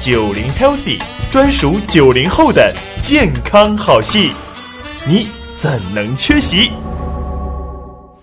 九零 Healthy 专属九零后的健康好戏，你怎能缺席？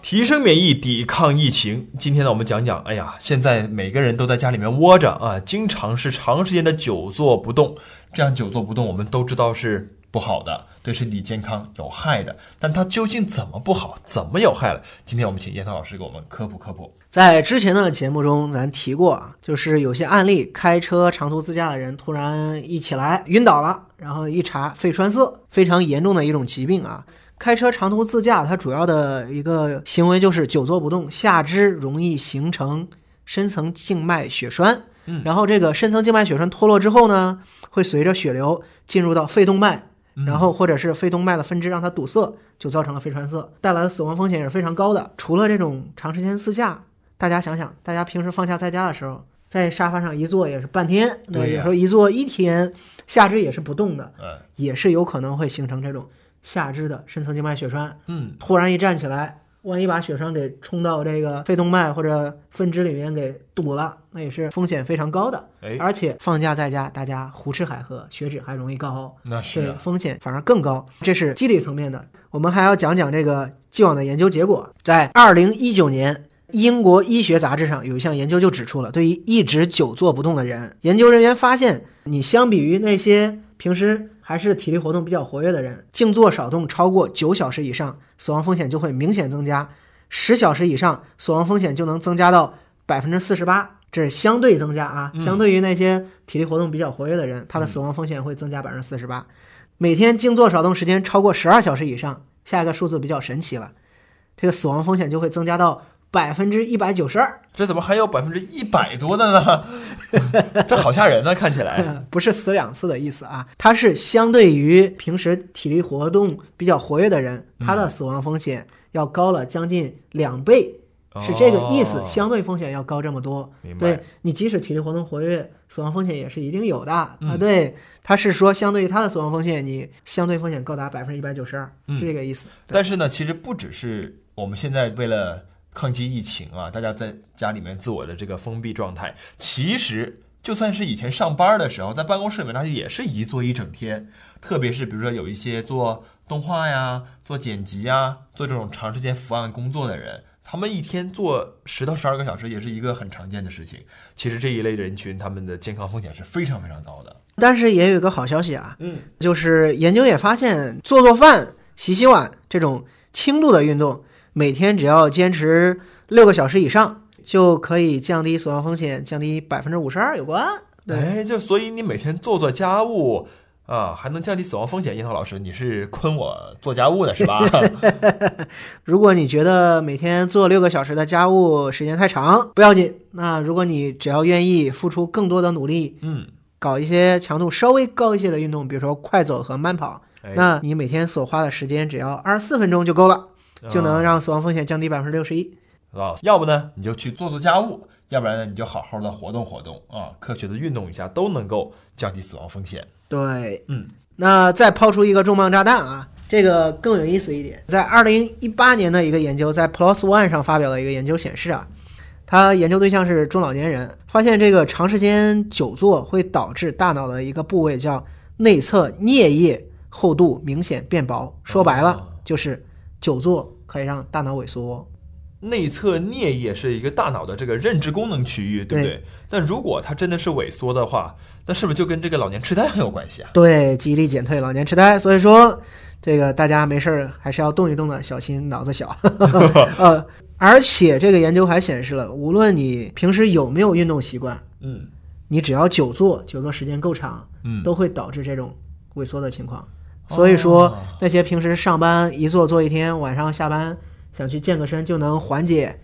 提升免疫，抵抗疫情。今天呢，我们讲讲，哎呀，现在每个人都在家里面窝着啊，经常是长时间的久坐不动。这样久坐不动，我们都知道是不好的，对身体健康有害的。但它究竟怎么不好，怎么有害了？今天我们请叶涛老师给我们科普科普。在之前的节目中，咱提过啊，就是有些案例，开车长途自驾的人突然一起来晕倒了，然后一查肺栓塞，非常严重的一种疾病啊。开车长途自驾，它主要的一个行为就是久坐不动，下肢容易形成深层静脉血栓。嗯然后这个深层静脉血栓脱落之后呢，会随着血流进入到肺动脉，然后或者是肺动脉的分支让它堵塞，就造成了肺栓塞，带来的死亡风险也是非常高的。除了这种长时间四下，大家想想，大家平时放假在家的时候，在沙发上一坐也是半天，对呀有时候一坐一天，下肢也是不动的，嗯也是有可能会形成这种下肢的深层静脉血栓。嗯，突然一站起来，万一把血栓给冲到这个肺动脉或者分支里面给堵了，那也是风险非常高的。哎，而且放假在家，大家胡吃海喝，血脂还容易高，对那是啊风险反而更高。这是机理层面的。我们还要讲讲这个既往的研究结果。在二零一九年，英国医学杂志上有一项研究就指出了，对于一直久坐不动的人，研究人员发现，你相比于那些平时还是体力活动比较活跃的人，静坐少动超过九小时以上，死亡风险就会明显增加；十小时以上，死亡风险就能增加到百分之四十八。这是相对增加啊，嗯相对于那些体力活动比较活跃的人，他的死亡风险会增加百分之四十八。每天静坐少动时间超过十二小时以上，下一个数字比较神奇了，这个死亡风险就会增加到百分之一百九十二。这怎么还有百分之一百多的呢？这好吓人呢，看起来。不是死两次的意思啊，它是相对于平时体力活动比较活跃的人，他的死亡风险要高了将近两倍，是这个意思，哦相对风险要高这么多。对你即使体力活动活跃，死亡风险也是一定有的啊。嗯对，他是说相对于他的死亡风险，你相对风险高达百分之一百九十二，嗯是这个意思。但是呢，其实不只是我们现在为了抗击疫情啊，大家在家里面自我的这个封闭状态，其实就算是以前上班的时候，在办公室里面，大家也是一坐一整天。特别是比如说有一些做动画呀、做剪辑呀、做这种长时间伏案工作的人，他们一天做十到十二个小时，也是一个很常见的事情。其实这一类人群，他们的健康风险是非常非常高的。但是也有一个好消息啊，嗯，就是研究也发现，做做饭、洗洗碗这种轻度的运动，每天只要坚持六个小时以上，就可以降低死亡风险，降低百分之五十二有关。对，哎，就所以你每天做做家务啊，还能降低死亡风险。樱桃老师，你是坤我做家务的是吧？如果你觉得每天做六个小时的家务时间太长，不要紧。那如果你只要愿意付出更多的努力，嗯，搞一些强度稍微高一些的运动，比如说快走和慢跑，哎那你每天所花的时间只要二十四分钟就够了，就能啊让死亡风险降低百分之六十一。啊，要不呢你就去做做家务，要不然呢你就好好的活动活动啊，科学的运动一下，都能够降低死亡风险。对，嗯，那再抛出一个重磅炸弹啊，这个更有意思一点，在二零一八年的一个研究，在 Plus ONE 上发表的一个研究显示啊，他研究对象是中老年人，发现这个长时间久坐会导致大脑的一个部位叫内侧颞叶厚度明显变薄，说白了哦就是久坐可以让大脑萎缩。内侧颞叶是一个大脑的这个认知功能区域，对不对？但如果它真的是萎缩的话，那是不是就跟这个老年痴呆很有关系啊？对，记忆力减退，老年痴呆。所以说，这个大家没事儿还是要动一动的，小心脑子小。呃，而且这个研究还显示了，无论你平时有没有运动习惯，嗯你只要久坐，久坐时间够长，嗯，都会导致这种萎缩的情况。所以说哦，那些平时上班一坐坐一天，晚上下班想去健个身就能缓解，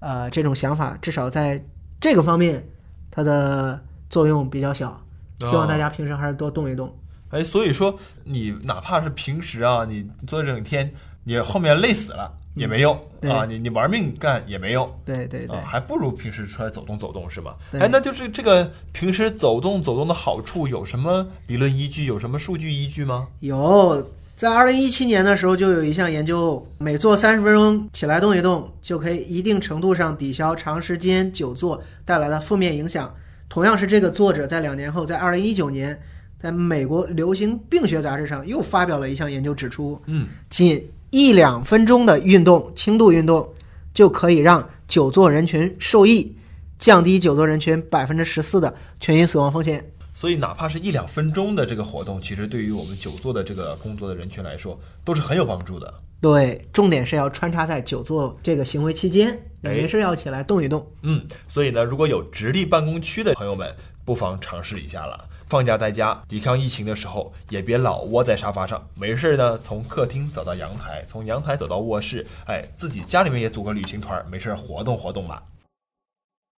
呃，这种想法，至少在这个方面，它的作用比较小。希望大家平时还是多动一动。哎，所以说你哪怕是平时啊，你坐一整天，你后面累死了也没用、对啊，你你玩命干也没用。对对对啊，，还不如平时出来走动走动，是吧？哎，那就是这个平时走动走动的好处有什么理论依据？有什么数据依据吗？有，在二零一七年的时候就有一项研究，每坐三十分钟起来动一动，就可以一定程度上抵消长时间久坐带来的负面影响，同样是这个作者在两年后，在二零一九年，在美国流行病学杂志上又发表了一项研究，指出，嗯，仅一两分钟的运动，轻度运动就可以让久坐人群受益，降低久坐人群百分之十四的全因死亡风险。所以哪怕是一两分钟的这个活动，其实对于我们久坐的这个工作的人群来说，都是很有帮助的。对，重点是要穿插在久坐这个行为期间，没事要起来动一动。嗯，所以呢，如果有直立办公区的朋友们，不妨尝试一下了。放假在家抵抗疫情的时候，也别老窝在沙发上，没事呢，从客厅走到阳台，从阳台走到卧室，哎，自己家里面也组个旅行团，没事活动活动嘛。